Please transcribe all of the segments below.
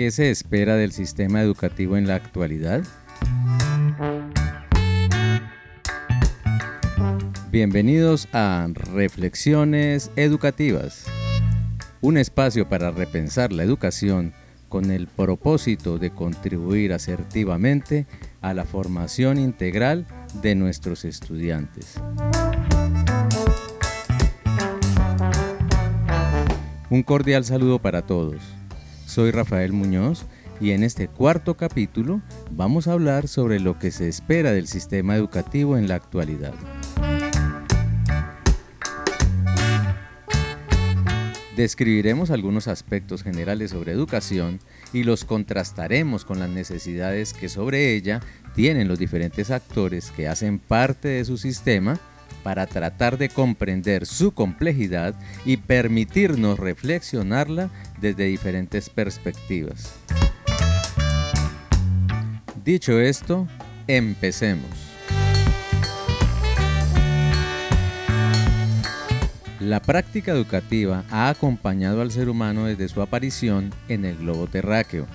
¿Qué se espera del sistema educativo en la actualidad? Bienvenidos a Reflexiones Educativas, un espacio para repensar la educación con el propósito de contribuir asertivamente a la formación integral de nuestros estudiantes. Un cordial saludo para todos. Soy Rafael Muñoz y en este cuarto capítulo vamos a hablar sobre lo que se espera del sistema educativo en la actualidad. Describiremos algunos aspectos generales sobre educación y los contrastaremos con las necesidades que sobre ella tienen los diferentes actores que hacen parte de su sistema para tratar de comprender su complejidad y permitirnos reflexionarla desde diferentes perspectivas. Dicho esto, empecemos. La práctica educativa ha acompañado al ser humano desde su aparición en el globo terráqueo.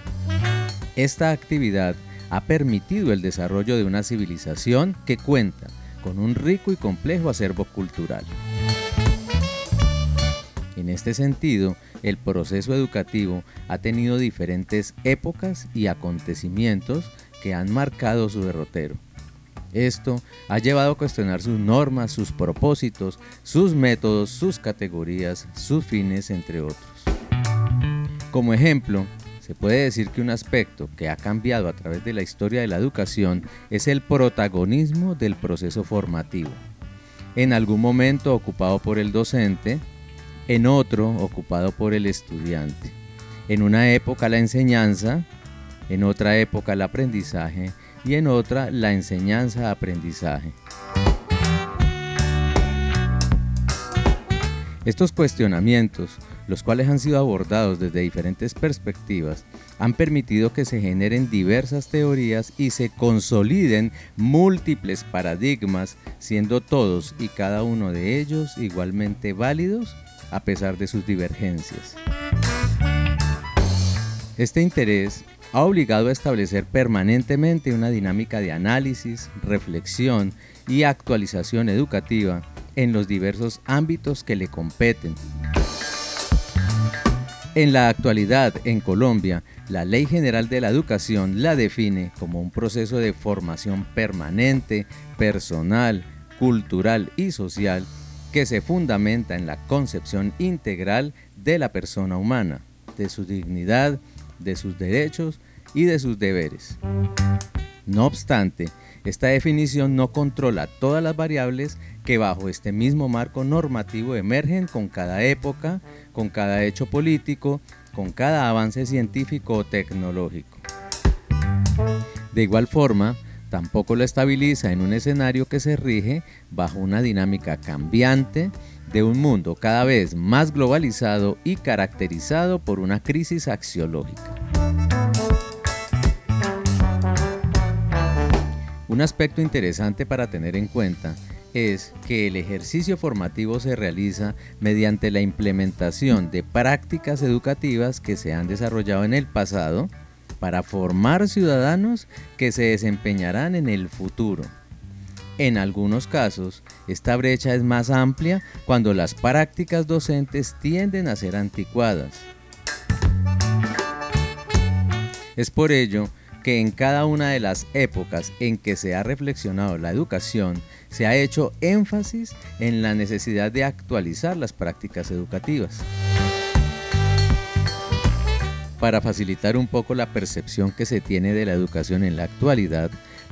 Esta actividad ha permitido el desarrollo de una civilización que cuenta con un rico y complejo acervo cultural. En este sentido, el proceso educativo ha tenido diferentes épocas y acontecimientos que han marcado su derrotero. Esto ha llevado a cuestionar sus normas, sus propósitos, sus métodos, sus categorías, sus fines, entre otros. Como ejemplo, se puede decir que un aspecto que ha cambiado a través de la historia de la educación es el protagonismo del proceso formativo. En algún momento ocupado por el docente, en otro ocupado por el estudiante. En una época la enseñanza, en otra época el aprendizaje y en otra la enseñanza-aprendizaje. Estos cuestionamientos, los cuales han sido abordados desde diferentes perspectivas, han permitido que se generen diversas teorías y se consoliden múltiples paradigmas, siendo todos y cada uno de ellos igualmente válidos a pesar de sus divergencias. Este interés ha obligado a establecer permanentemente una dinámica de análisis, reflexión y actualización educativa en los diversos ámbitos que le competen. En la actualidad, en Colombia, la Ley General de la Educación la define como un proceso de formación permanente, personal, cultural y social que se fundamenta en la concepción integral de la persona humana, de su dignidad, de sus derechos y de sus deberes. No obstante, esta definición no controla todas las variables que bajo este mismo marco normativo emergen con cada época, con cada hecho político, con cada avance científico o tecnológico. De igual forma, tampoco lo estabiliza en un escenario que se rige bajo una dinámica cambiante de un mundo cada vez más globalizado y caracterizado por una crisis axiológica. Un aspecto interesante para tener en cuenta es que el ejercicio formativo se realiza mediante la implementación de prácticas educativas que se han desarrollado en el pasado para formar ciudadanos que se desempeñarán en el futuro. En algunos casos, esta brecha es más amplia cuando las prácticas docentes tienden a ser anticuadas. Es por ello que en cada una de las épocas en que se ha reflexionado la educación, se ha hecho énfasis en la necesidad de actualizar las prácticas educativas. Para facilitar un poco la percepción que se tiene de la educación en la actualidad,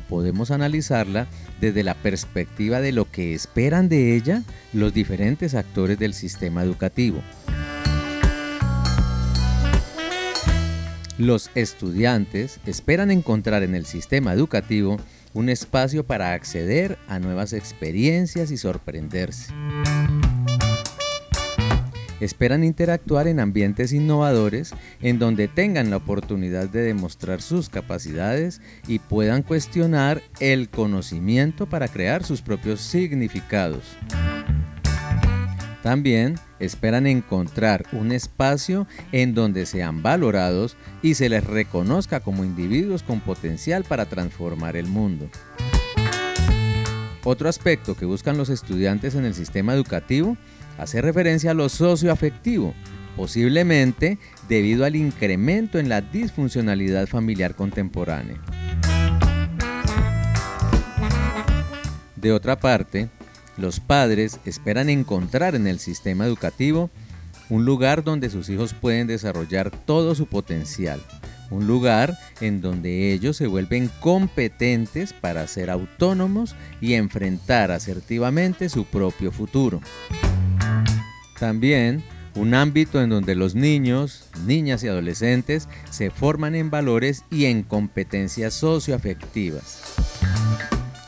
podemos analizarla desde la perspectiva de lo que esperan de ella los diferentes actores del sistema educativo. Los estudiantes esperan encontrar en el sistema educativo un espacio para acceder a nuevas experiencias y sorprenderse. Esperan interactuar en ambientes innovadores en donde tengan la oportunidad de demostrar sus capacidades y puedan cuestionar el conocimiento para crear sus propios significados. También esperan encontrar un espacio en donde sean valorados y se les reconozca como individuos con potencial para transformar el mundo. Otro aspecto que buscan los estudiantes en el sistema educativo hace referencia a lo socioafectivo, posiblemente debido al incremento en la disfuncionalidad familiar contemporánea. De otra parte, los padres esperan encontrar en el sistema educativo un lugar donde sus hijos pueden desarrollar todo su potencial, un lugar en donde ellos se vuelven competentes para ser autónomos y enfrentar asertivamente su propio futuro. También un ámbito en donde los niños, niñas y adolescentes se forman en valores y en competencias socioafectivas.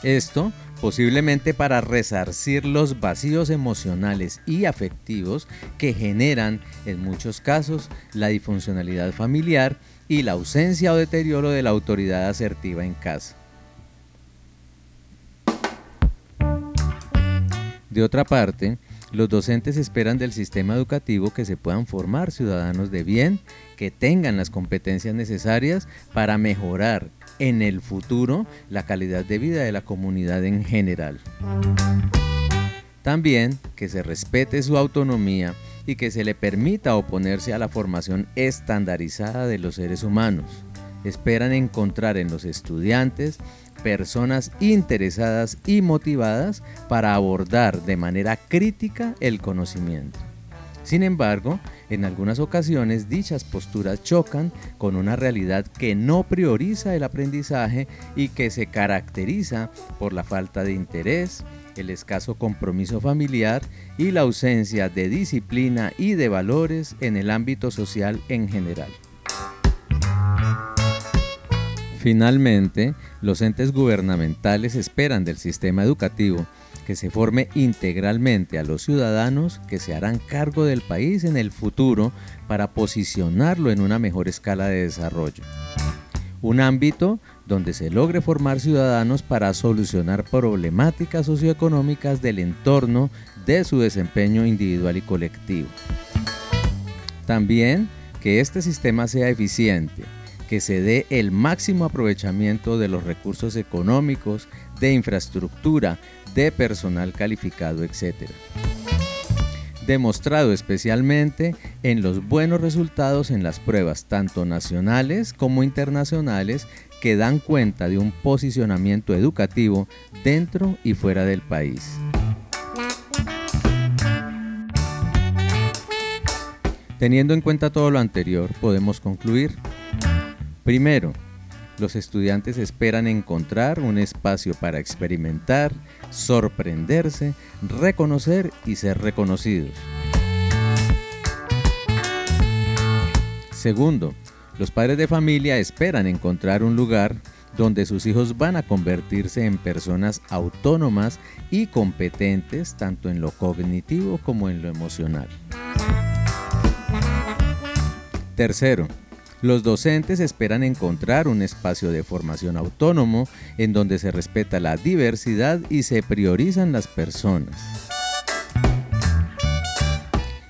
Esto posiblemente para resarcir los vacíos emocionales y afectivos que generan en muchos casos la disfuncionalidad familiar y la ausencia o deterioro de la autoridad asertiva en casa. De otra parte, los docentes esperan del sistema educativo que se puedan formar ciudadanos de bien, que tengan las competencias necesarias para mejorar en el futuro la calidad de vida de la comunidad en general. También que se respete su autonomía y que se le permita oponerse a la formación estandarizada de los seres humanos. Esperan encontrar en los estudiantes personas interesadas y motivadas para abordar de manera crítica el conocimiento. Sin embargo, en algunas ocasiones dichas posturas chocan con una realidad que no prioriza el aprendizaje y que se caracteriza por la falta de interés, el escaso compromiso familiar y la ausencia de disciplina y de valores en el ámbito social en general. Finalmente, los entes gubernamentales esperan del sistema educativo que se forme integralmente a los ciudadanos que se harán cargo del país en el futuro para posicionarlo en una mejor escala de desarrollo. Un ámbito donde se logre formar ciudadanos para solucionar problemáticas socioeconómicas del entorno de su desempeño individual y colectivo. También que este sistema sea eficiente, que se dé el máximo aprovechamiento de los recursos económicos, de infraestructura, de personal calificado, etc. Demostrado especialmente en los buenos resultados en las pruebas tanto nacionales como internacionales que dan cuenta de un posicionamiento educativo dentro y fuera del país. Teniendo en cuenta todo lo anterior, podemos concluir Primero, los estudiantes esperan encontrar un espacio para experimentar, sorprenderse, reconocer y ser reconocidos. Segundo, los padres de familia esperan encontrar un lugar donde sus hijos van a convertirse en personas autónomas y competentes tanto en lo cognitivo como en lo emocional. Tercero, los docentes esperan encontrar un espacio de formación autónomo en donde se respeta la diversidad y se priorizan las personas.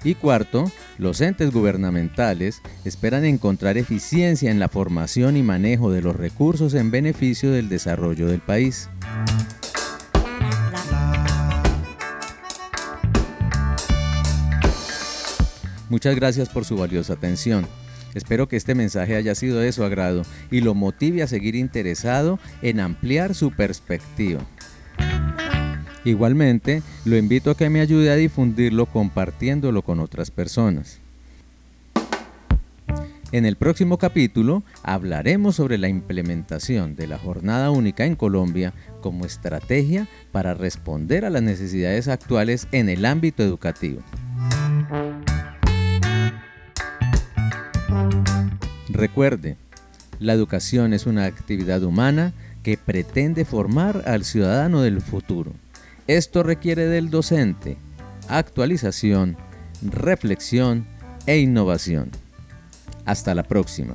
Y cuarto, los entes gubernamentales esperan encontrar eficiencia en la formación y manejo de los recursos en beneficio del desarrollo del país. Muchas gracias por su valiosa atención. Espero que este mensaje haya sido de su agrado y lo motive a seguir interesado en ampliar su perspectiva. Igualmente, lo invito a que me ayude a difundirlo compartiéndolo con otras personas. En el próximo capítulo hablaremos sobre la implementación de la jornada única en Colombia como estrategia para responder a las necesidades actuales en el ámbito educativo. Recuerde, la educación es una actividad humana que pretende formar al ciudadano del futuro. Esto requiere del docente actualización, reflexión e innovación. Hasta la próxima.